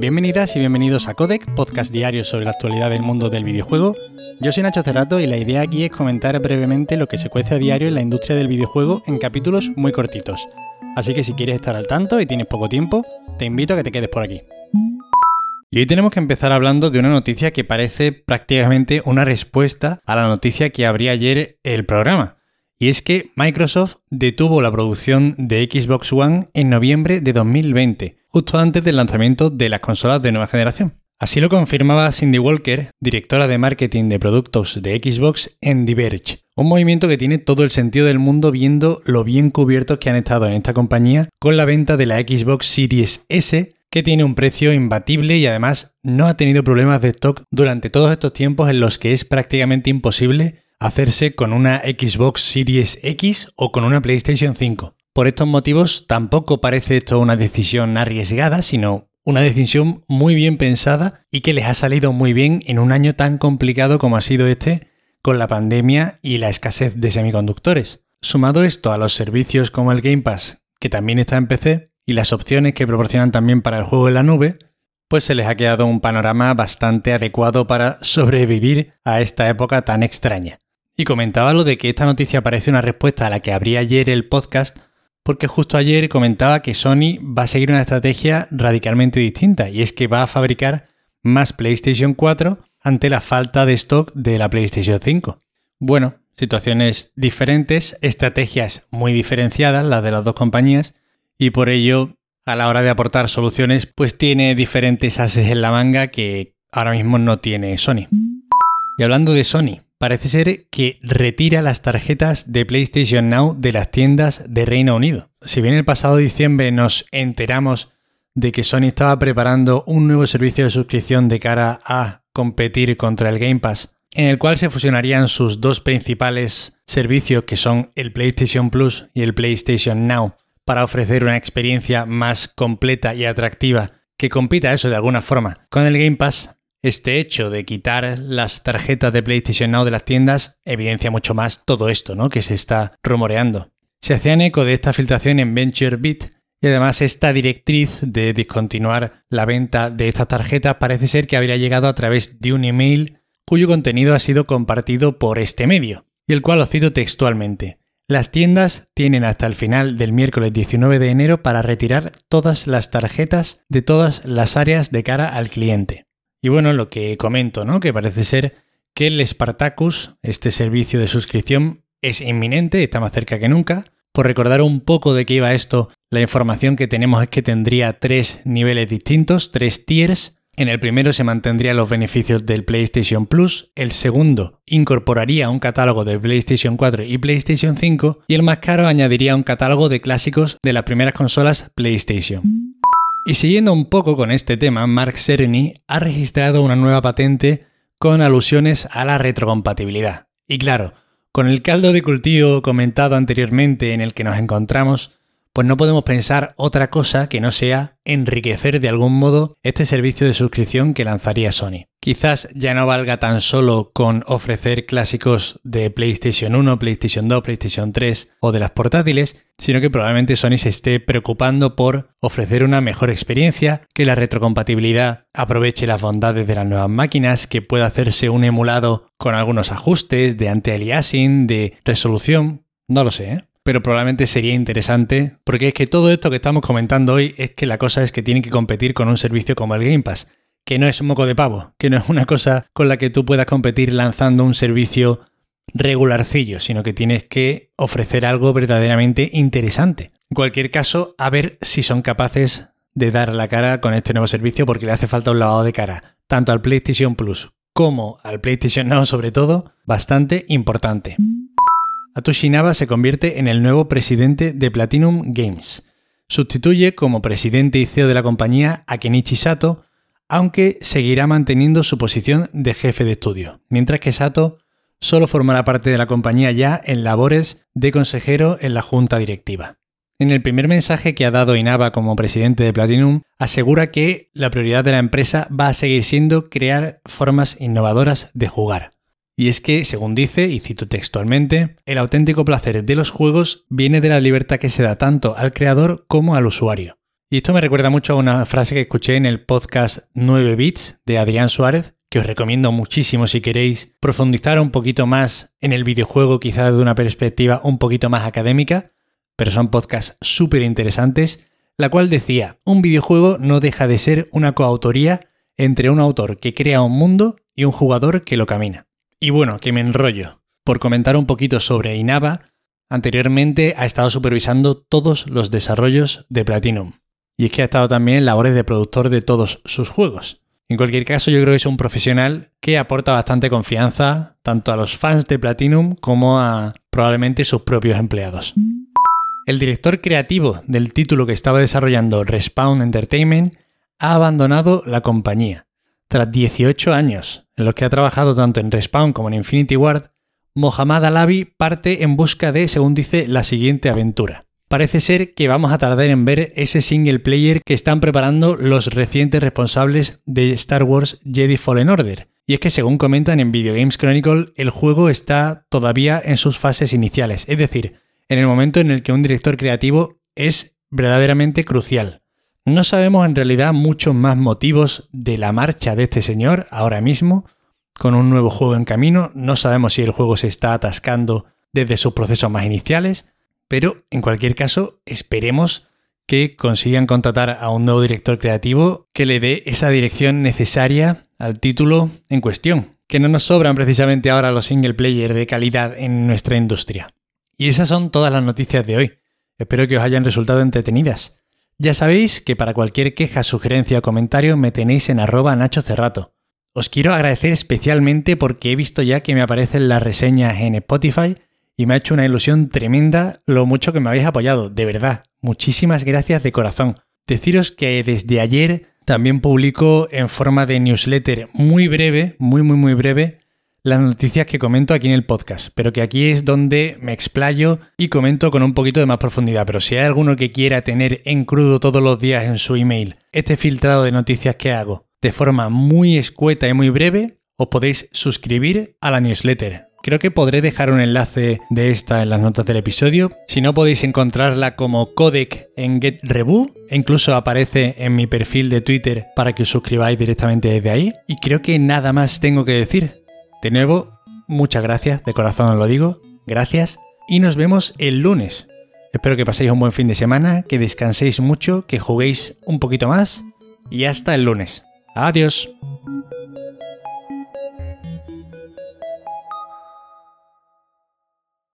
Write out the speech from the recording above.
Bienvenidas y bienvenidos a Codec, podcast diario sobre la actualidad del mundo del videojuego. Yo soy Nacho Cerrato y la idea aquí es comentar brevemente lo que se cuece a diario en la industria del videojuego en capítulos muy cortitos. Así que si quieres estar al tanto y tienes poco tiempo, te invito a que te quedes por aquí. Y hoy tenemos que empezar hablando de una noticia que parece prácticamente una respuesta a la noticia que abría ayer el programa. Y es que Microsoft detuvo la producción de Xbox One en noviembre de 2020, justo antes del lanzamiento de las consolas de nueva generación. Así lo confirmaba Cindy Walker, directora de marketing de productos de Xbox en Diverge, un movimiento que tiene todo el sentido del mundo viendo lo bien cubiertos que han estado en esta compañía con la venta de la Xbox Series S que tiene un precio imbatible y además no ha tenido problemas de stock durante todos estos tiempos en los que es prácticamente imposible hacerse con una Xbox Series X o con una PlayStation 5. Por estos motivos tampoco parece esto una decisión arriesgada, sino una decisión muy bien pensada y que les ha salido muy bien en un año tan complicado como ha sido este con la pandemia y la escasez de semiconductores. Sumado esto a los servicios como el Game Pass, que también está en PC, y las opciones que proporcionan también para el juego en la nube, pues se les ha quedado un panorama bastante adecuado para sobrevivir a esta época tan extraña. Y comentaba lo de que esta noticia parece una respuesta a la que abría ayer el podcast, porque justo ayer comentaba que Sony va a seguir una estrategia radicalmente distinta, y es que va a fabricar más PlayStation 4 ante la falta de stock de la PlayStation 5. Bueno, situaciones diferentes, estrategias muy diferenciadas, las de las dos compañías, y por ello a la hora de aportar soluciones pues tiene diferentes ases en la manga que ahora mismo no tiene Sony. Y hablando de Sony, parece ser que retira las tarjetas de PlayStation Now de las tiendas de Reino Unido. Si bien el pasado diciembre nos enteramos de que Sony estaba preparando un nuevo servicio de suscripción de cara a competir contra el Game Pass, en el cual se fusionarían sus dos principales servicios que son el PlayStation Plus y el PlayStation Now para ofrecer una experiencia más completa y atractiva que compita eso de alguna forma con el Game Pass, este hecho de quitar las tarjetas de PlayStation Now de las tiendas evidencia mucho más todo esto, ¿no? Que se está rumoreando. Se hacían eco de esta filtración en VentureBeat y además esta directriz de discontinuar la venta de estas tarjetas parece ser que habría llegado a través de un email cuyo contenido ha sido compartido por este medio, y el cual lo cito textualmente. Las tiendas tienen hasta el final del miércoles 19 de enero para retirar todas las tarjetas de todas las áreas de cara al cliente. Y bueno, lo que comento, ¿no? Que parece ser que el Spartacus, este servicio de suscripción, es inminente, está más cerca que nunca. Por recordar un poco de qué iba esto, la información que tenemos es que tendría tres niveles distintos, tres tiers, en el primero se mantendrían los beneficios del PlayStation Plus, el segundo incorporaría un catálogo de PlayStation 4 y PlayStation 5 y el más caro añadiría un catálogo de clásicos de las primeras consolas PlayStation. Y siguiendo un poco con este tema, Mark Cerny ha registrado una nueva patente con alusiones a la retrocompatibilidad. Y claro, con el caldo de cultivo comentado anteriormente en el que nos encontramos, pues no podemos pensar otra cosa que no sea enriquecer de algún modo este servicio de suscripción que lanzaría Sony. Quizás ya no valga tan solo con ofrecer clásicos de PlayStation 1, PlayStation 2, PlayStation 3 o de las portátiles, sino que probablemente Sony se esté preocupando por ofrecer una mejor experiencia, que la retrocompatibilidad aproveche las bondades de las nuevas máquinas, que pueda hacerse un emulado con algunos ajustes de anti-aliasing, de resolución, no lo sé, ¿eh? Pero probablemente sería interesante, porque es que todo esto que estamos comentando hoy es que la cosa es que tiene que competir con un servicio como el Game Pass, que no es un moco de pavo, que no es una cosa con la que tú puedas competir lanzando un servicio regularcillo, sino que tienes que ofrecer algo verdaderamente interesante. En cualquier caso, a ver si son capaces de dar la cara con este nuevo servicio porque le hace falta un lavado de cara, tanto al PlayStation Plus como al PlayStation Now sobre todo, bastante importante. Atoshi Naba se convierte en el nuevo presidente de Platinum Games. Sustituye como presidente y CEO de la compañía a Kenichi Sato, aunque seguirá manteniendo su posición de jefe de estudio, mientras que Sato solo formará parte de la compañía ya en labores de consejero en la junta directiva. En el primer mensaje que ha dado Inaba como presidente de Platinum, asegura que la prioridad de la empresa va a seguir siendo crear formas innovadoras de jugar. Y es que, según dice, y cito textualmente, el auténtico placer de los juegos viene de la libertad que se da tanto al creador como al usuario. Y esto me recuerda mucho a una frase que escuché en el podcast 9 Bits de Adrián Suárez, que os recomiendo muchísimo si queréis profundizar un poquito más en el videojuego, quizás de una perspectiva un poquito más académica, pero son podcasts súper interesantes, la cual decía, un videojuego no deja de ser una coautoría entre un autor que crea un mundo y un jugador que lo camina. Y bueno, que me enrollo. Por comentar un poquito sobre Inaba, anteriormente ha estado supervisando todos los desarrollos de Platinum. Y es que ha estado también en labores de productor de todos sus juegos. En cualquier caso, yo creo que es un profesional que aporta bastante confianza tanto a los fans de Platinum como a probablemente sus propios empleados. El director creativo del título que estaba desarrollando Respawn Entertainment ha abandonado la compañía. Tras 18 años en los que ha trabajado tanto en Respawn como en Infinity Ward, Mohammad Alavi parte en busca de, según dice, la siguiente aventura parece ser que vamos a tardar en ver ese single player que están preparando los recientes responsables de Star Wars Jedi Fallen Order. Y es que según comentan en Video Games Chronicle, el juego está todavía en sus fases iniciales, es decir, en el momento en el que un director creativo es verdaderamente crucial. No sabemos en realidad muchos más motivos de la marcha de este señor ahora mismo, con un nuevo juego en camino, no sabemos si el juego se está atascando desde sus procesos más iniciales, pero en cualquier caso, esperemos que consigan contratar a un nuevo director creativo que le dé esa dirección necesaria al título en cuestión. Que no nos sobran precisamente ahora los single player de calidad en nuestra industria. Y esas son todas las noticias de hoy. Espero que os hayan resultado entretenidas. Ya sabéis que para cualquier queja, sugerencia o comentario me tenéis en arroba Nacho Cerrato. Os quiero agradecer especialmente porque he visto ya que me aparecen las reseñas en Spotify y me ha hecho una ilusión tremenda lo mucho que me habéis apoyado, de verdad. Muchísimas gracias de corazón. Deciros que desde ayer también publico en forma de newsletter muy breve, muy muy muy breve, las noticias que comento aquí en el podcast, pero que aquí es donde me explayo y comento con un poquito de más profundidad. Pero si hay alguno que quiera tener en crudo todos los días en su email este filtrado de noticias que hago de forma muy escueta y muy breve, os podéis suscribir a la newsletter. Creo que podré dejar un enlace de esta en las notas del episodio. Si no, podéis encontrarla como codec en GetReboo. E incluso aparece en mi perfil de Twitter para que os suscribáis directamente desde ahí. Y creo que nada más tengo que decir. De nuevo, muchas gracias, de corazón os lo digo. Gracias. Y nos vemos el lunes. Espero que paséis un buen fin de semana, que descanséis mucho, que juguéis un poquito más. Y hasta el lunes. Adiós.